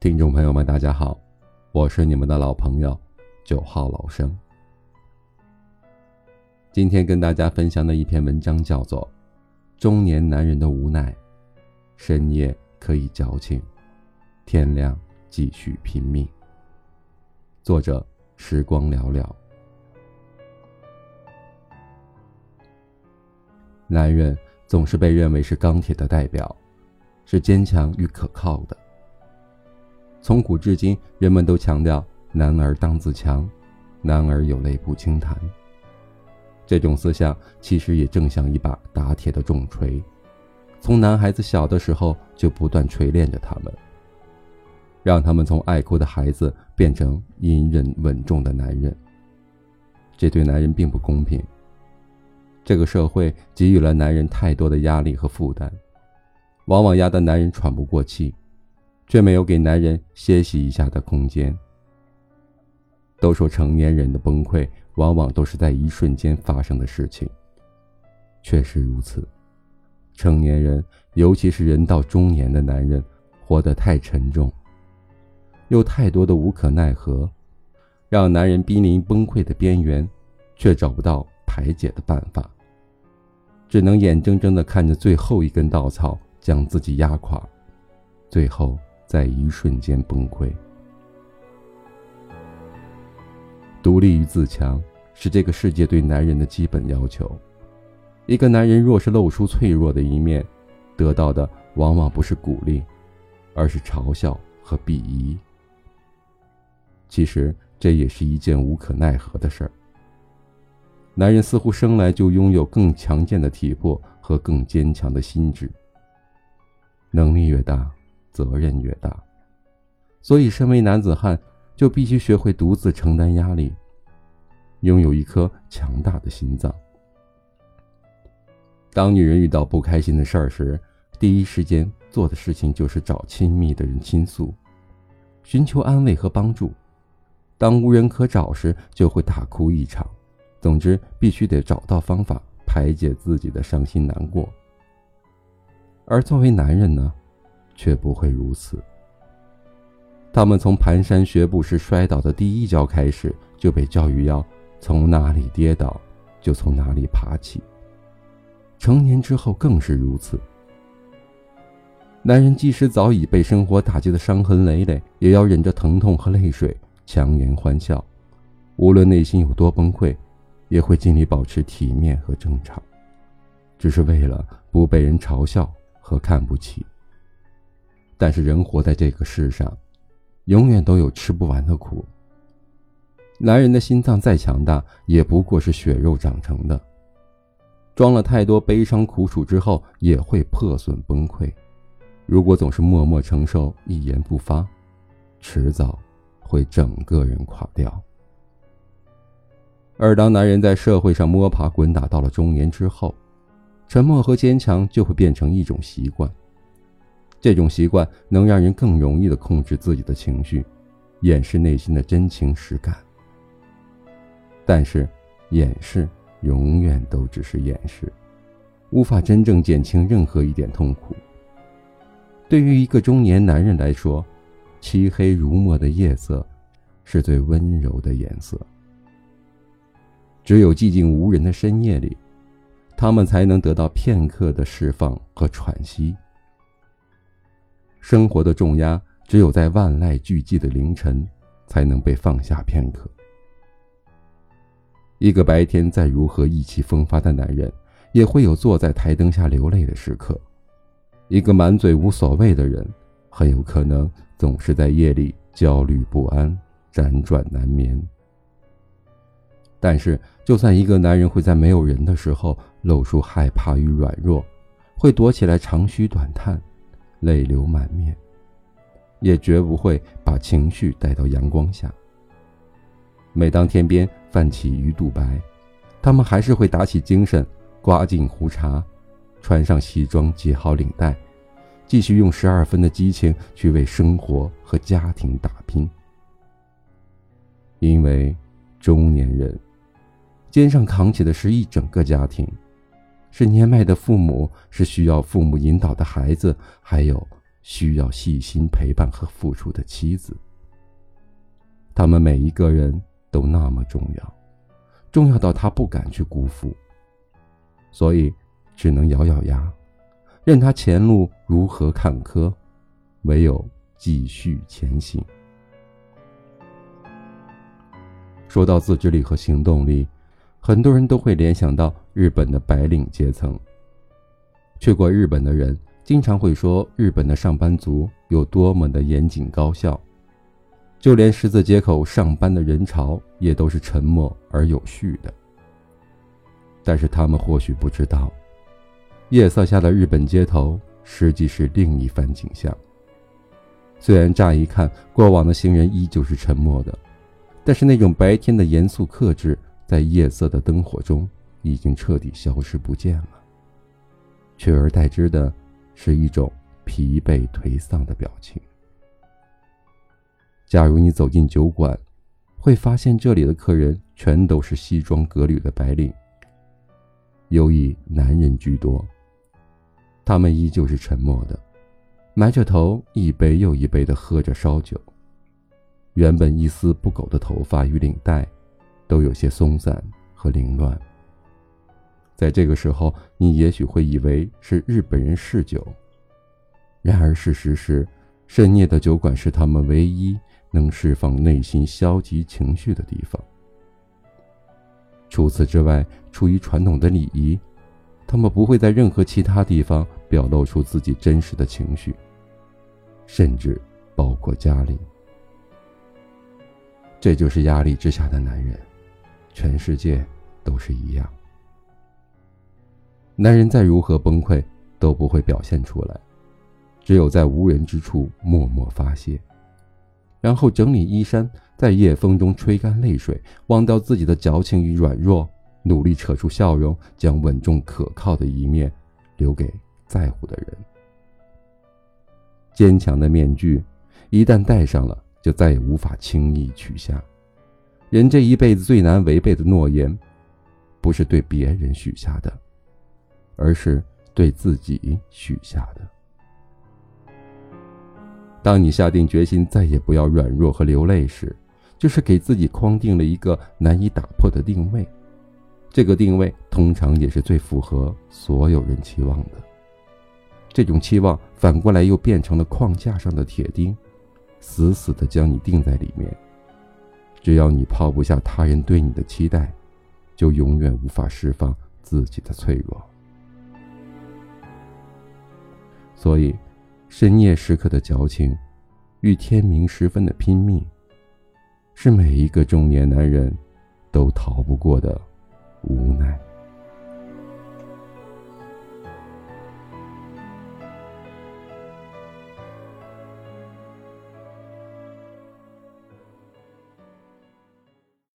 听众朋友们，大家好，我是你们的老朋友九号老生。今天跟大家分享的一篇文章叫做《中年男人的无奈》，深夜可以矫情，天亮继续拼命。作者：时光寥寥。男人总是被认为是钢铁的代表，是坚强与可靠的。从古至今，人们都强调“男儿当自强，男儿有泪不轻弹”。这种思想其实也正像一把打铁的重锤，从男孩子小的时候就不断锤炼着他们，让他们从爱哭的孩子变成隐忍稳重的男人。这对男人并不公平。这个社会给予了男人太多的压力和负担，往往压得男人喘不过气，却没有给男人歇息一下的空间。都说成年人的崩溃往往都是在一瞬间发生的事情，确实如此。成年人，尤其是人到中年的男人，活得太沉重，有太多的无可奈何，让男人濒临崩溃的边缘，却找不到排解的办法。只能眼睁睁地看着最后一根稻草将自己压垮，最后在一瞬间崩溃。独立与自强是这个世界对男人的基本要求。一个男人若是露出脆弱的一面，得到的往往不是鼓励，而是嘲笑和鄙夷。其实这也是一件无可奈何的事儿。男人似乎生来就拥有更强健的体魄和更坚强的心智。能力越大，责任越大，所以身为男子汉，就必须学会独自承担压力，拥有一颗强大的心脏。当女人遇到不开心的事儿时，第一时间做的事情就是找亲密的人倾诉，寻求安慰和帮助。当无人可找时，就会大哭一场。总之，必须得找到方法排解自己的伤心难过。而作为男人呢，却不会如此。他们从蹒跚学步时摔倒的第一跤开始，就被教育要从哪里跌倒就从哪里爬起。成年之后更是如此。男人即使早已被生活打击的伤痕累累，也要忍着疼痛和泪水，强颜欢笑，无论内心有多崩溃。也会尽力保持体面和正常，只是为了不被人嘲笑和看不起。但是人活在这个世上，永远都有吃不完的苦。男人的心脏再强大，也不过是血肉长成的，装了太多悲伤苦楚之后，也会破损崩溃。如果总是默默承受，一言不发，迟早会整个人垮掉。而当男人在社会上摸爬滚打到了中年之后，沉默和坚强就会变成一种习惯。这种习惯能让人更容易的控制自己的情绪，掩饰内心的真情实感。但是，掩饰永远都只是掩饰，无法真正减轻任何一点痛苦。对于一个中年男人来说，漆黑如墨的夜色，是最温柔的颜色。只有寂静无人的深夜里，他们才能得到片刻的释放和喘息。生活的重压，只有在万籁俱寂的凌晨，才能被放下片刻。一个白天再如何意气风发的男人，也会有坐在台灯下流泪的时刻；一个满嘴无所谓的人，很有可能总是在夜里焦虑不安、辗转难眠。但是，就算一个男人会在没有人的时候露出害怕与软弱，会躲起来长吁短叹，泪流满面，也绝不会把情绪带到阳光下。每当天边泛起鱼肚白，他们还是会打起精神，刮净胡茬，穿上西装，系好领带，继续用十二分的激情去为生活和家庭打拼。因为中年人。肩上扛起的是一整个家庭，是年迈的父母，是需要父母引导的孩子，还有需要细心陪伴和付出的妻子。他们每一个人都那么重要，重要到他不敢去辜负，所以只能咬咬牙，任他前路如何坎坷，唯有继续前行。说到自制力和行动力，很多人都会联想到日本的白领阶层。去过日本的人经常会说，日本的上班族有多么的严谨高效。就连十字街口上班的人潮也都是沉默而有序的。但是他们或许不知道，夜色下的日本街头实际是另一番景象。虽然乍一看过往的行人依旧是沉默的，但是那种白天的严肃克制，在夜色的灯火中已经彻底消失不见了，取而代之的是一种疲惫颓丧的表情。假如你走进酒馆，会发现这里的客人全都是西装革履的白领，尤以男人居多。他们依旧是沉默的，埋着头，一杯又一杯的喝着烧酒。原本一丝不苟的头发与领带，都有些松散和凌乱。在这个时候，你也许会以为是日本人嗜酒，然而事实是，深夜的酒馆是他们唯一。能释放内心消极情绪的地方。除此之外，出于传统的礼仪，他们不会在任何其他地方表露出自己真实的情绪，甚至包括家里。这就是压力之下的男人，全世界都是一样。男人再如何崩溃，都不会表现出来，只有在无人之处默默发泄。然后整理衣衫，在夜风中吹干泪水，忘掉自己的矫情与软弱，努力扯出笑容，将稳重可靠的一面留给在乎的人。坚强的面具一旦戴上了，就再也无法轻易取下。人这一辈子最难违背的诺言，不是对别人许下的，而是对自己许下的。当你下定决心再也不要软弱和流泪时，就是给自己框定了一个难以打破的定位。这个定位通常也是最符合所有人期望的。这种期望反过来又变成了框架上的铁钉，死死的将你钉在里面。只要你抛不下他人对你的期待，就永远无法释放自己的脆弱。所以。深夜时刻的矫情，与天明时分的拼命，是每一个中年男人都逃不过的无奈。